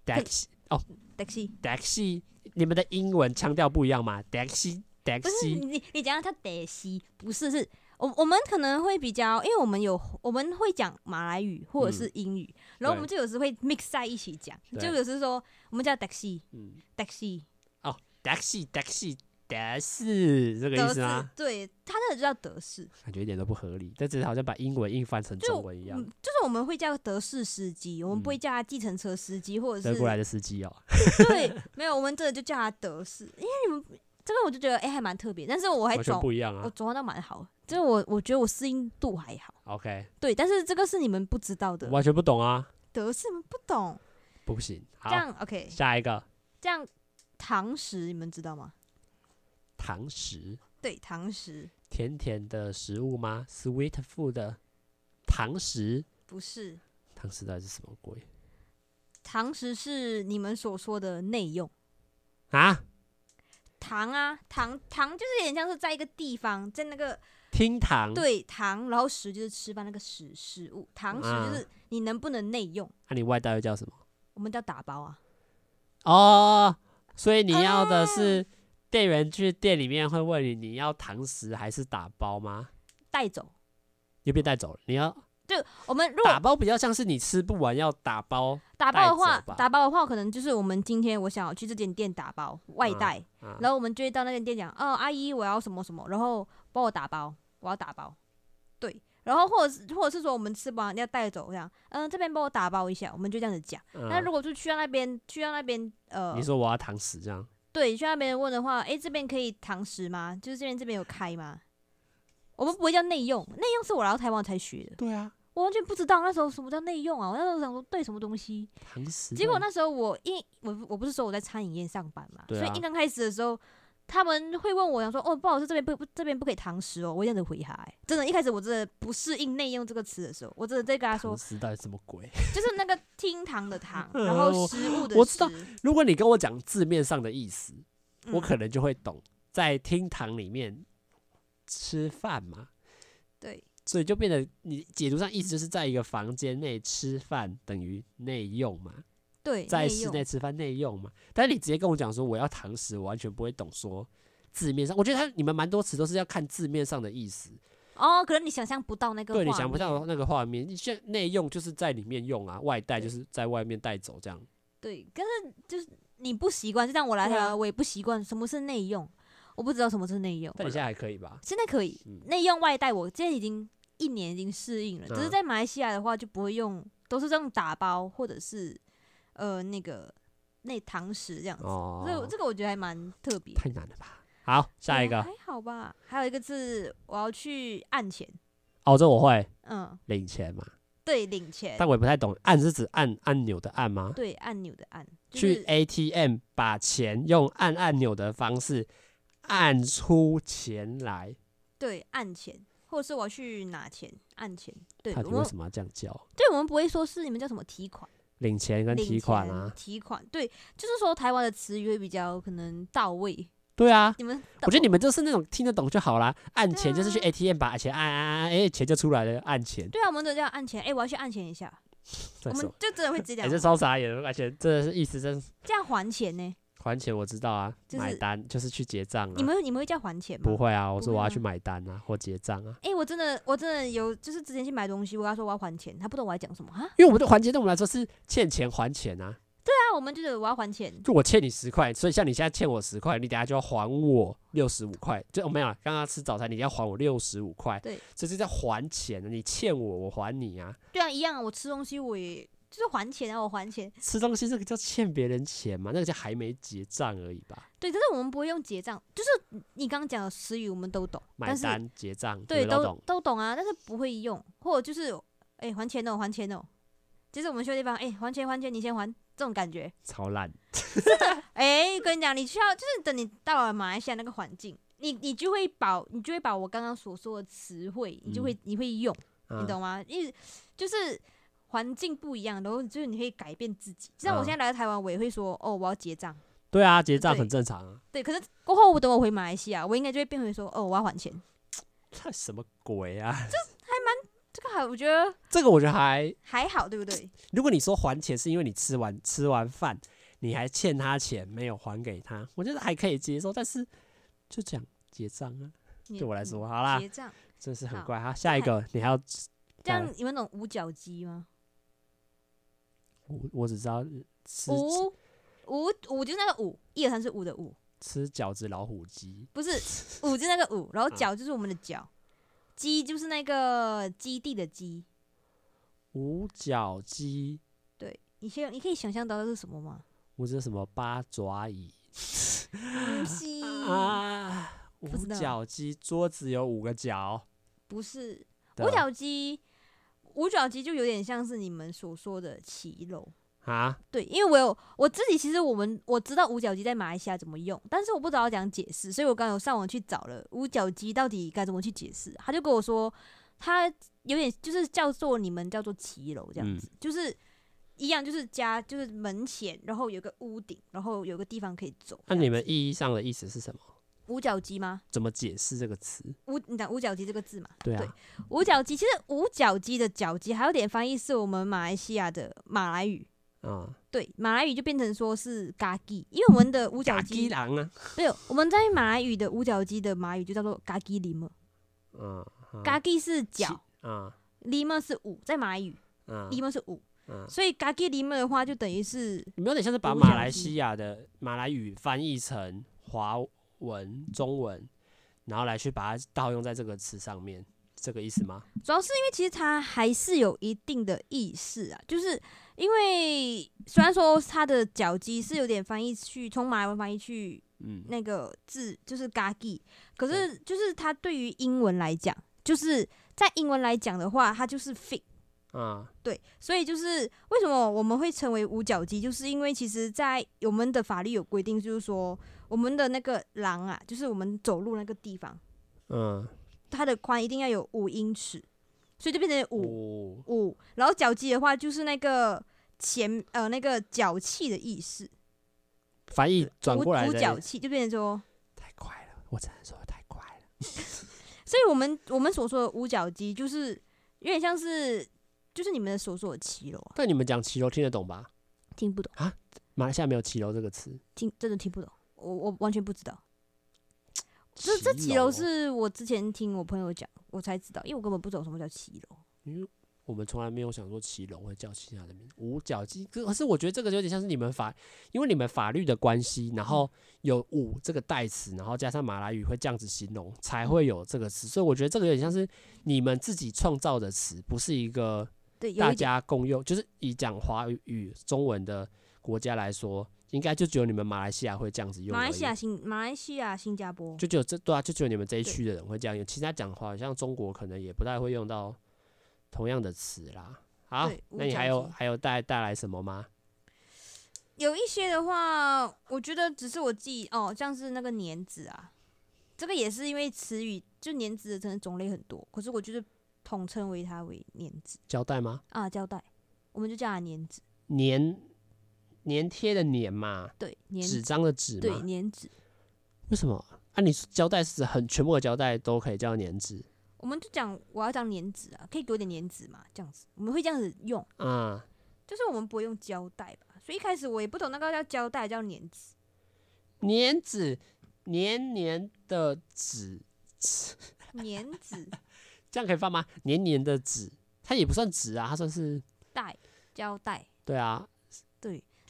taxi 哦。Taxi。taxi，你们的英文腔调不一样吗？taxi 不是你你讲他得西，不是是我我们可能会比较，因为我们有我们会讲马来语或者是英语，然后我们就有时会 mix 在一起讲，就有时说我们叫 taxi 嗯。Taxi 哦 taxi taxi 德式这个意德式思吗？，对，他那个就叫德式，感觉一点都不合理，这只是好像把英文硬翻成就中文一样嗯，。就是我们会叫德式司机，我们不会叫他计程车司机或者是德国来的司机哦，对，没有，我们这个就叫他德式，因为你们这个我就觉得哎、还蛮特别，但是我还完全转不一样啊。我转换到蛮好，就是我我觉得我适应度还好，OK，对，但是这个是你们不知道的，完全不懂啊，德式你们不懂，不行。好这，样 OK，下一个这样堂食你们知道吗？堂食，对，堂食甜甜的食物吗？Sweet food，糖食，不是，糖食到底是什么鬼糖食是你们所说的内用。啊？糖啊，糖糖就是有点像是在一个地方，在那个厅堂？，对糖，然后食就是吃饭那个食食物，糖食啊就是你能不能内用，那、你外带又叫什么？我们叫打包啊。哦，所以你要的是店员去店里面会问你，你要堂食还是打包吗？带走。又被带走了。你要就我们如果打包比较像是你吃不完要打包打包的话打包的话，可能就是我们今天我想要去这间店打包外带，啊。然后我们就会到那间店讲，哦，阿姨，我要什么什么，然后帮我打包，我要打包，对，然后或者是或者是说我们吃不完要带走这样，嗯、这边帮我打包一下，我们就这样子讲。嗯那如果就去到那边，去到那边，呃你，说我要堂食这样，对，去到那边问的话，诶，这边可以堂食吗？就是这边这边有开吗？我们不会叫内用，内用是我来到台湾才学的，对啊，我完全不知道那时候什么叫内用啊！我那时候想说对什么东西，堂食。结果那时候我因我我不是说我在餐饮业上班嘛，啊所以一刚开始的时候，他们会问我，想说哦，不好意思，这边不不这边不可以堂食哦，我这样子回他、欸，真的，一开始我真的不适应内用这个词的时候，我真的在跟他说堂，食到底什么鬼？就是那个厅堂的堂，呃然后食物的食 我知道如果你跟我讲字面上的意思，我嗯可能就会懂，在厅堂里面吃饭嘛，对。所以就变得你解读上意思就是在一个房间内吃饭等于内用嘛，对在室内吃饭内用嘛。但是你直接跟我讲说我要堂食，我完全不会懂说字面上。我觉得他你们蛮多词都是要看字面上的意思，哦，可能你想象不到那个，对你想不到那个画面。你像内用就是在里面用啊，外带就是在外面带走这样。对，可是就是你不习惯，就像我来台湾，我也不习惯什么是内用，我不知道什么是内用。但你现在还可以吧？现在可以嗯内用外带，我现在已经一年已经适应了。只是嗯在马来西亚的话，就不会用，都是这种打包或者是呃那个那堂食这样子。哦，这个这个我觉得还蛮特别。太难了吧？好，下一个嗯还好吧。还有一个字我要去按钱，哦，这我会嗯，领钱嘛，对，领钱，但我也不太懂，按是指按按钮的按吗？对，按钮的按，就去 ATM 把钱用按按钮的方式按出钱来，对按钱，或者是我要去拿钱按钱。对，到我们为什么要这样叫？对我们不会说是你们叫什么提款。领钱跟提款啊？提款，对，就是说台湾的词语会比较可能到位。对啊，你们，我觉得你们就是那种听得懂就好啦。按钱就是去 ATM 把钱按按按，哎，钱就出来了，按钱。对啊，我们都叫按钱。哎、我要去按钱一下，我们就真的会直接也、欸、是，超傻眼的，而且真的是意思真是这样还钱呢？还钱我知道啊，就是买单就是去结账啊。你们你们会叫还钱吗？不。会啊，我说我要去买单啊或结账啊，哎、我真的我真的有，就是之前去买东西，我跟他说我要还钱，他不懂我在讲什么啊？因为我们的还钱对我们来说是欠钱还钱啊。对啊，我们就是我要还钱，就我欠你十块，所以像你现在欠我十块，你等下就要还我六十五块。就、哦、没有，刚刚吃早餐你要还我六十五块，对，这是在还钱，你欠我，我还你啊。对啊，一样啊。我吃东西我也就是还钱啊，我还钱。吃东西这个叫欠别人钱嘛？那个叫还没结账而已吧？对，但是我们不会用结账，就是你刚刚讲的词语我们都懂，买单结账对都懂都，懂啊，但是不会用，或者就是哎、欸、还钱哦，还钱哦。就是我们去的地方，哎、欸，还钱还钱，你先还，这种感觉超烂。哎、欸，跟你讲，你需要就是等你到了马来西亚那个环境，你你就会把你就会把我刚刚所说的词汇，你就会、嗯、你会用，你懂吗？因为就是环境不一样，然后就是你可以改变自己。就像我现在来到台湾，我也会说，哦，我要结账。对啊，结账很正常啊。对，可是过后我等我回马来西亚，我应该就会变回说，哦，我要还钱。这什么鬼啊？这还蛮。这个还我觉得，这个我觉得还还好，对不对？如果你说还钱是因为你吃完吃完饭，你还欠他钱没有还给他，我觉得还可以接受。但是就这样结账啊，对我来说，好啦，结账真是很怪哈。下一个你还要这样？你们懂五角鸡吗？我我只知道五五五就是那个五，一二三四五的五，吃饺子老虎鸡不是五就是那个五，然后脚就是我们的脚。鸡就是那个基地的鸡，五角鸡。对，你先，你可以想象到的是什么吗？我知道什么八爪椅。不是啊，五角鸡，桌子有五个角。不是，五角鸡，五角鸡就有点像是你们所说的骑楼。啊，对，因为我有我自己，其实我们我知道五角鸡在马来西亚怎么用，但是我不知道怎样解释，所以我刚刚有上网去找了五角鸡到底该怎么去解释。他就跟我说，他有点就是叫做你们叫做骑楼这样子，嗯、就是一样，就是家就是门前，然后有个屋顶，然后有个地方可以走。那你们意义上的意思是什么？五角鸡吗？怎么解释这个词？五，你讲五角鸡这个字嘛？对啊，对，五角鸡其实五角鸡的角鸡还有点翻译是我们马来西亚的马来语。嗯，对，马来语就变成说是嘎吉，因为我们的五角鸡，嘎吉郎啊，对，我们在马来语的五角鸡的马语就叫做嘎吉里么，嗯，嘎吉是角，嗯，里么是五，在马来语，嗯，里么是五，嗯，所以嘎吉里么的话就等于是，你们有点像是把马来西亚的马来语翻译成华文、中文，然后来去把它盗用在这个词上面，这个意思吗？主要是因为其实它还是有一定的意思啊，就是。因为虽然说它的脚鸡是有点翻译去从马来文翻译去，嗯那个字就是嘎吉，可是就是它对于英文来讲，就是在英文来讲的话，它就是 feet，啊，对，所以就是为什么我们会成为五脚鸡，就是因为其实在我们的法律有规定，就是说我们的那个廊啊，就是我们走路那个地方，嗯，它的宽一定要有五英尺。所以就变成五五，然后脚鸡的话就是那个前呃那个脚气的意思，翻译转过来五脚气就变成说太快了，我只能说太快了。所以我们我们所说的五脚鸡就是有点像是就是你们所说的骑楼啊。但你们讲骑楼听得懂吧？听不懂啊？马来西亚没有骑楼这个词，听真的听不懂，我我完全不知道。这这骑楼是我之前听我朋友讲。我才知道，因为我根本不懂什么叫骑楼。因为我们从来没有想说骑楼会叫其他的名字，五角鸡。可是我觉得这个有点像是你们法，因为你们法律的关系，然后有“五”这个代词，然后加上马来语会这样子形容，才会有这个词。所以我觉得这个有点像是你们自己创造的词，不是一个大家共用。就是以讲华语中文的国家来说。应该就只有你们马来西亚会这样子用。马来西亚、新马来西亚、新加坡，就只有这对啊，就只有你们这一区的人会这样用。其他讲话，像中国可能也不太会用到同样的词啦。好，那你还有还有带带来什么吗？有一些的话，我觉得只是我记哦，像是那个年子啊，这个也是因为词语就年子的真的种类很多，可是我就是统称为它为年子。胶带吗？啊，胶带，我们就叫它年子。黏。粘贴的粘嘛，对，纸张的纸，对，粘纸。为什么？啊，你胶带是很全部的胶带都可以叫粘纸？我们就讲我要讲粘纸啊，可以给我点粘纸嘛？这样子，我们会这样子用。嗯，就是我们不会用胶带吧？所以一开始我也不懂那个叫胶带，叫粘纸。粘纸，黏黏的纸，粘纸，这样可以放吗？黏黏的纸，它也不算纸啊，它算是带胶带。对啊，对。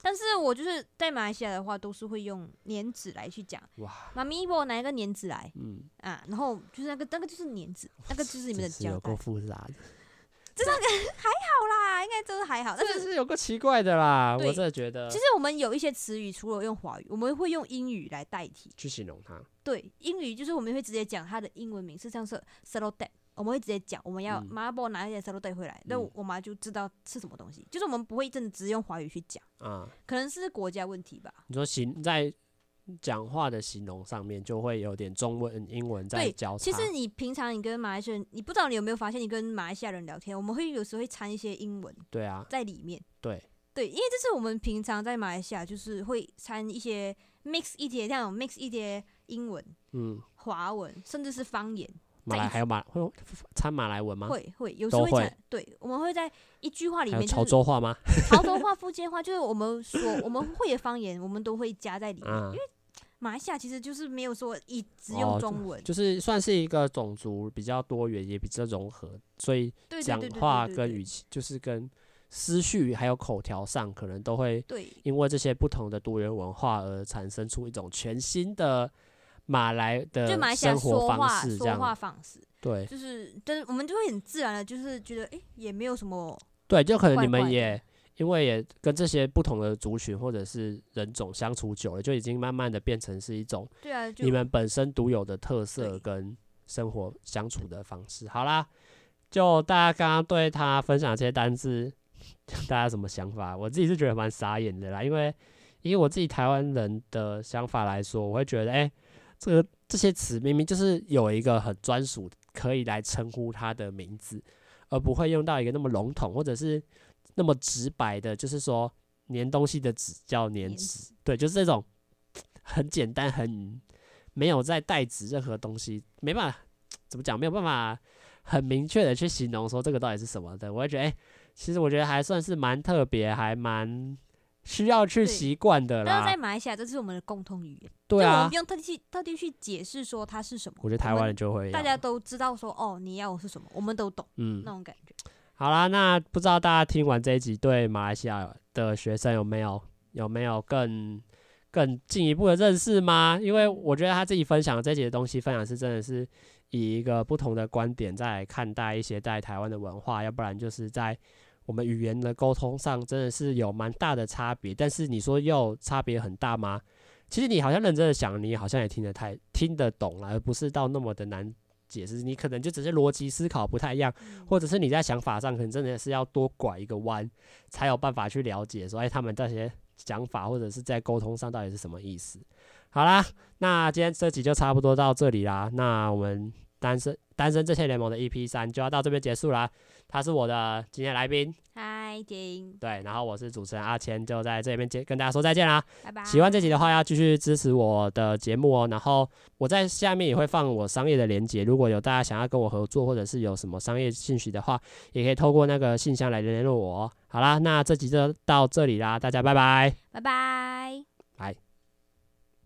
但是我就是在马来西亚的话，都是会用黏纸来去讲。哇！妈咪，帮我拿一个黏纸来。嗯。啊，然后就是那个那个就是黏纸，那个就是你们的胶带。有够复杂的。这个还好啦，应该都是还好。但是是有个奇怪的啦，我真的觉得。其实我们有一些词语，除了用华语，我们会用英语来代替去形容它。对，英语就是我们会直接讲它的英文名，是像是 salad day，我们会直接讲我们要妈妈帮我拿一些 salad day 回来，那、嗯、我妈就知道是什么东西。就是我们不会真的只用华语去讲啊，可能是国家问题吧。你说形在。讲话的形容上面就会有点中文、英文在交叉。其实你平常你跟马来西亚人，你不知道你有没有发现，你跟马来西亚人聊天，我们会有时候会掺一些英文。对啊，在里面。对对，因为这是我们平常在马来西亚就是会掺一些 mix 一些这样 mix 一些英文、嗯，华文，甚至是方言。马来还有马会掺马来文吗？会会，有时候会掺。对，我们会在一句话里面、就是。潮州话吗？潮州话、福建话，就是我们说我们会的方言，我们都会加在里面，嗯、因为。马来西亚其实就是没有说一只用中文，哦，就是算是一个种族比较多元，也比较融合，所以讲话跟语气就是跟思绪还有口条上，可能都会因为这些不同的多元文化而产生出一种全新的马来的生活方式，这样说话方式，对，就是，但是我们就会很自然的，就是觉得，哎，也没有什么，对，就可能你们也。因为也跟这些不同的族群或者是人种相处久了，就已经慢慢的变成是一种，对啊，你们本身独有的特色跟生活相处的方式。好啦，就大家刚刚对他分享这些单字，大家什么想法？我自己是觉得蛮傻眼的啦，因为以我自己台湾人的想法来说，我会觉得，哎、欸，这个这些词明明就是有一个很专属可以来称呼它的名字，而不会用到一个那么笼统或者是。那么直白的，就是说粘东西的纸叫粘纸，对，就是这种很简单、很没有在代指任何东西，没办法怎么讲，没有办法很明确的去形容说这个到底是什么的。我会觉得，哎、欸，其实我觉得还算是蛮特别，还蛮需要去习惯的啦。但是在马来西亚，这是我们的共同语言，对啊，我们不用特地去特地去解释说它是什么。我觉得台湾人就会，大家都知道说，哦，你要我是什么，我们都懂，嗯，那种感觉。好啦，那不知道大家听完这一集，对马来西亚的学生有没有有没有更更进一步的认识吗？因为我觉得他自己分享的这几个东西，分享是真的是以一个不同的观点在看待一些在台湾的文化，要不然就是在我们语言的沟通上真的是有蛮大的差别。但是你说又差别很大吗？其实你好像认真的想，你好像也听得太听得懂了，而不是到那么的难。解释你可能就只是逻辑思考不太一样，或者是你在想法上可能真的是要多拐一个弯，才有办法去了解说，哎，他们这些想法或者是在沟通上到底是什么意思。好啦，那今天这集就差不多到这里啦。那我们单身单身这些联盟的 EP 三就要到这边结束啦。他是我的今天来宾。嗨，丁。对，然后我是主持人阿谦，就在这边接跟大家说再见啦，拜拜。喜欢这集的话，要继续支持我的节目哦。然后我在下面也会放我商业的连接，如果有大家想要跟我合作，或者是有什么商业兴趣的话，也可以透过那个信箱来联络我哦。好啦，那这集就到这里啦，大家拜拜，拜拜。